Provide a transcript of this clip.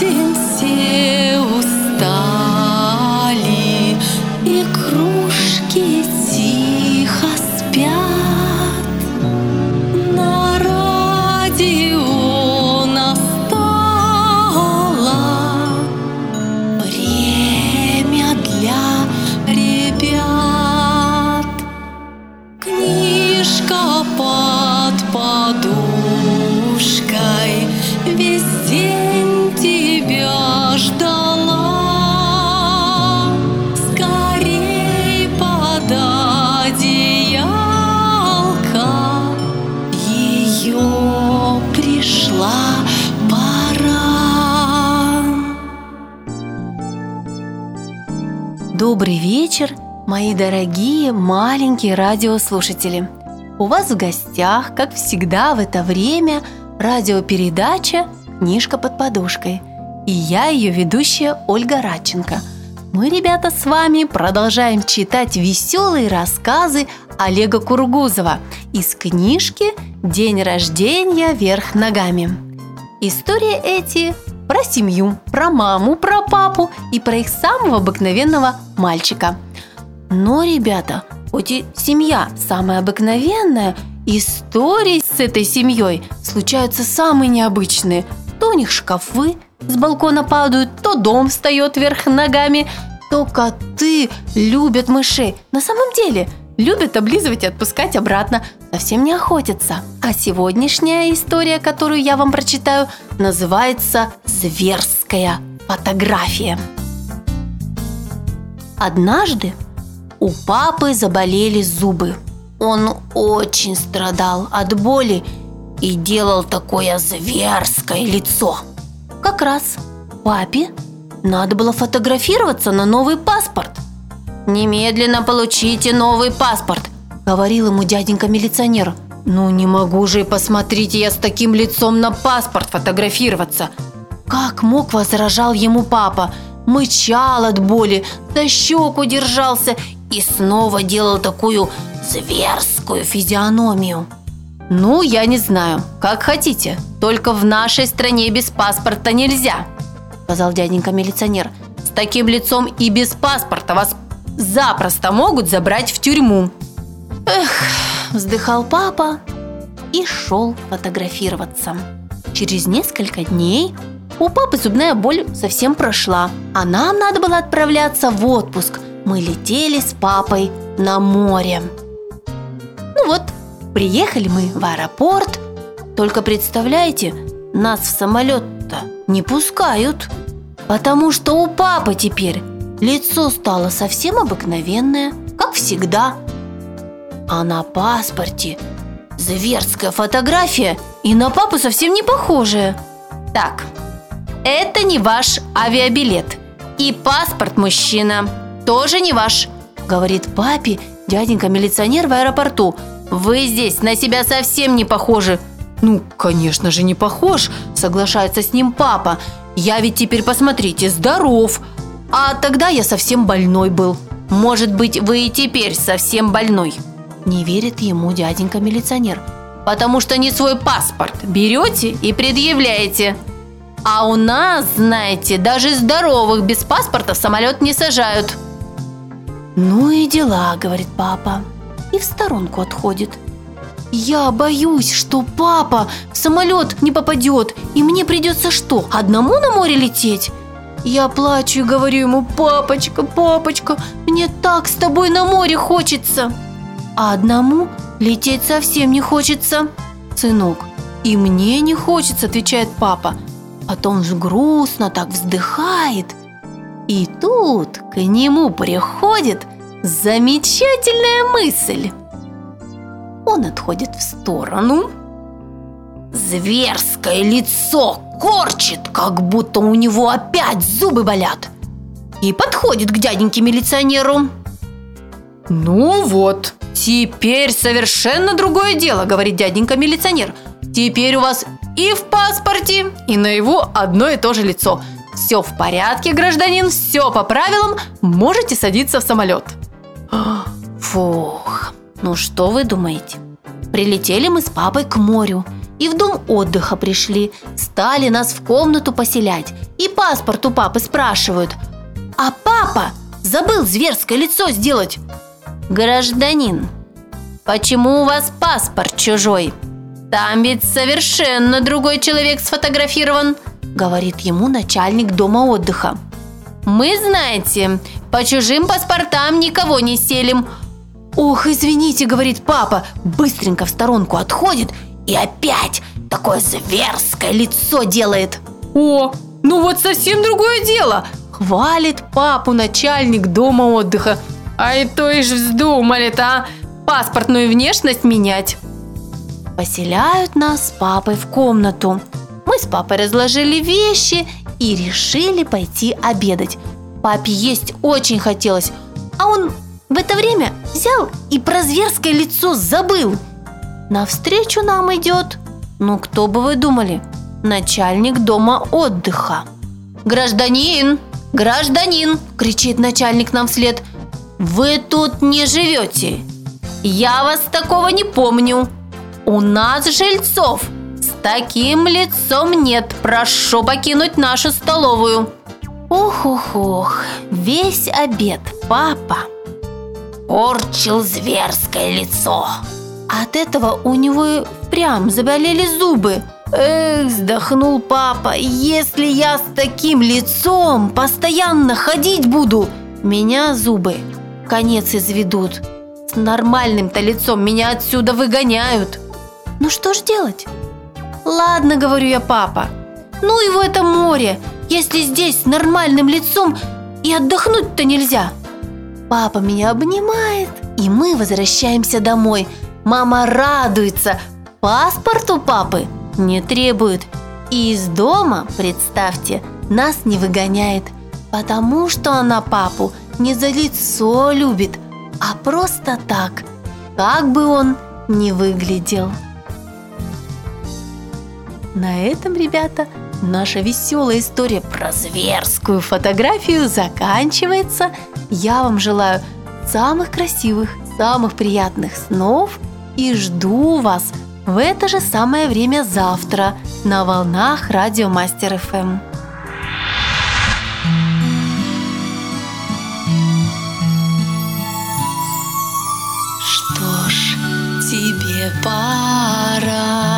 день все устали, и кружки тихо спят. На радио настало время для ребят. Книжка под подушкой Добрый вечер, мои дорогие маленькие радиослушатели. У вас в гостях, как всегда в это время, радиопередача «Книжка под подушкой». И я ее ведущая Ольга Радченко. Мы, ребята, с вами продолжаем читать веселые рассказы Олега Кургузова из книжки «День рождения вверх ногами». Истории эти про семью, про маму, про папу и про их самого обыкновенного мальчика. Но, ребята, хоть и семья самая обыкновенная, истории с этой семьей случаются самые необычные. То у них шкафы с балкона падают, то дом встает вверх ногами, то коты любят мышей. На самом деле любят облизывать и отпускать обратно, совсем не охотятся. А сегодняшняя история, которую я вам прочитаю, называется «Зверская фотография». Однажды у папы заболели зубы. Он очень страдал от боли и делал такое зверское лицо. Как раз папе надо было фотографироваться на новый паспорт. «Немедленно получите новый паспорт», – говорил ему дяденька-милиционер. «Ну не могу же, посмотрите, я с таким лицом на паспорт фотографироваться». Как мог, возражал ему папа, мычал от боли, за щеку держался и снова делал такую зверскую физиономию. «Ну, я не знаю, как хотите, только в нашей стране без паспорта нельзя», сказал дяденька-милиционер. «С таким лицом и без паспорта вас запросто могут забрать в тюрьму». Эх, вздыхал папа и шел фотографироваться. Через несколько дней у папы зубная боль совсем прошла, а нам надо было отправляться в отпуск. Мы летели с папой на море. Ну вот, приехали мы в аэропорт. Только представляете, нас в самолет-то не пускают. Потому что у папы теперь лицо стало совсем обыкновенное, как всегда. А на паспорте зверская фотография и на папу совсем не похожая. Так, это не ваш авиабилет. И паспорт, мужчина, тоже не ваш, говорит папе дяденька-милиционер в аэропорту. Вы здесь на себя совсем не похожи. Ну, конечно же, не похож, соглашается с ним папа. Я ведь теперь, посмотрите, здоров. А тогда я совсем больной был. Может быть, вы и теперь совсем больной. Не верит ему дяденька-милиционер. Потому что не свой паспорт берете и предъявляете. А у нас, знаете, даже здоровых без паспорта в самолет не сажают. Ну и дела, говорит папа. И в сторонку отходит. Я боюсь, что папа в самолет не попадет, и мне придется что, одному на море лететь? Я плачу и говорю ему, папочка, папочка, мне так с тобой на море хочется. А одному лететь совсем не хочется. Сынок, и мне не хочется, отвечает папа. Потом же грустно так вздыхает. И тут к нему приходит замечательная мысль. Он отходит в сторону. Зверское лицо корчит, как будто у него опять зубы болят. И подходит к дяденьке-милиционеру. «Ну вот, теперь совершенно другое дело», – говорит дяденька-милиционер. «Теперь у вас и в паспорте, и на его одно и то же лицо. Все в порядке, гражданин, все по правилам, можете садиться в самолет». Фух, ну что вы думаете? Прилетели мы с папой к морю и в дом отдыха пришли. Стали нас в комнату поселять и паспорт у папы спрашивают. А папа забыл зверское лицо сделать. Гражданин, почему у вас паспорт чужой? Там ведь совершенно другой человек сфотографирован, говорит ему начальник дома отдыха. Мы, знаете, по чужим паспортам никого не селим. Ох, извините, говорит папа, быстренько в сторонку отходит и опять такое зверское лицо делает. О, ну вот совсем другое дело. Хвалит папу начальник дома отдыха. А и то ишь вздумали-то, а? Паспортную внешность менять. Поселяют нас с папой в комнату. Мы с папой разложили вещи и решили пойти обедать. Папе есть очень хотелось, а он в это время взял и про зверское лицо забыл. Навстречу нам идет, ну кто бы вы думали, начальник дома отдыха. «Гражданин! Гражданин!» – кричит начальник нам вслед. «Вы тут не живете! Я вас такого не помню! У нас жильцов с таким лицом нет! Прошу покинуть нашу столовую!» Ох-ох-ох, весь обед папа порчил зверское лицо. От этого у него прям заболели зубы. Эх, вздохнул папа, если я с таким лицом постоянно ходить буду, меня зубы конец изведут. С нормальным-то лицом меня отсюда выгоняют. Ну что ж делать? Ладно, говорю я, папа. Ну его это море, если здесь с нормальным лицом и отдохнуть-то нельзя. Папа меня обнимает, и мы возвращаемся домой. Мама радуется. Паспорт у папы не требует. И из дома, представьте, нас не выгоняет, потому что она папу не за лицо любит, а просто так, как бы он ни выглядел. На этом, ребята, наша веселая история про зверскую фотографию заканчивается. Я вам желаю самых красивых, самых приятных снов и жду вас в это же самое время завтра на волнах Радио Мастер ФМ. Что ж, тебе пора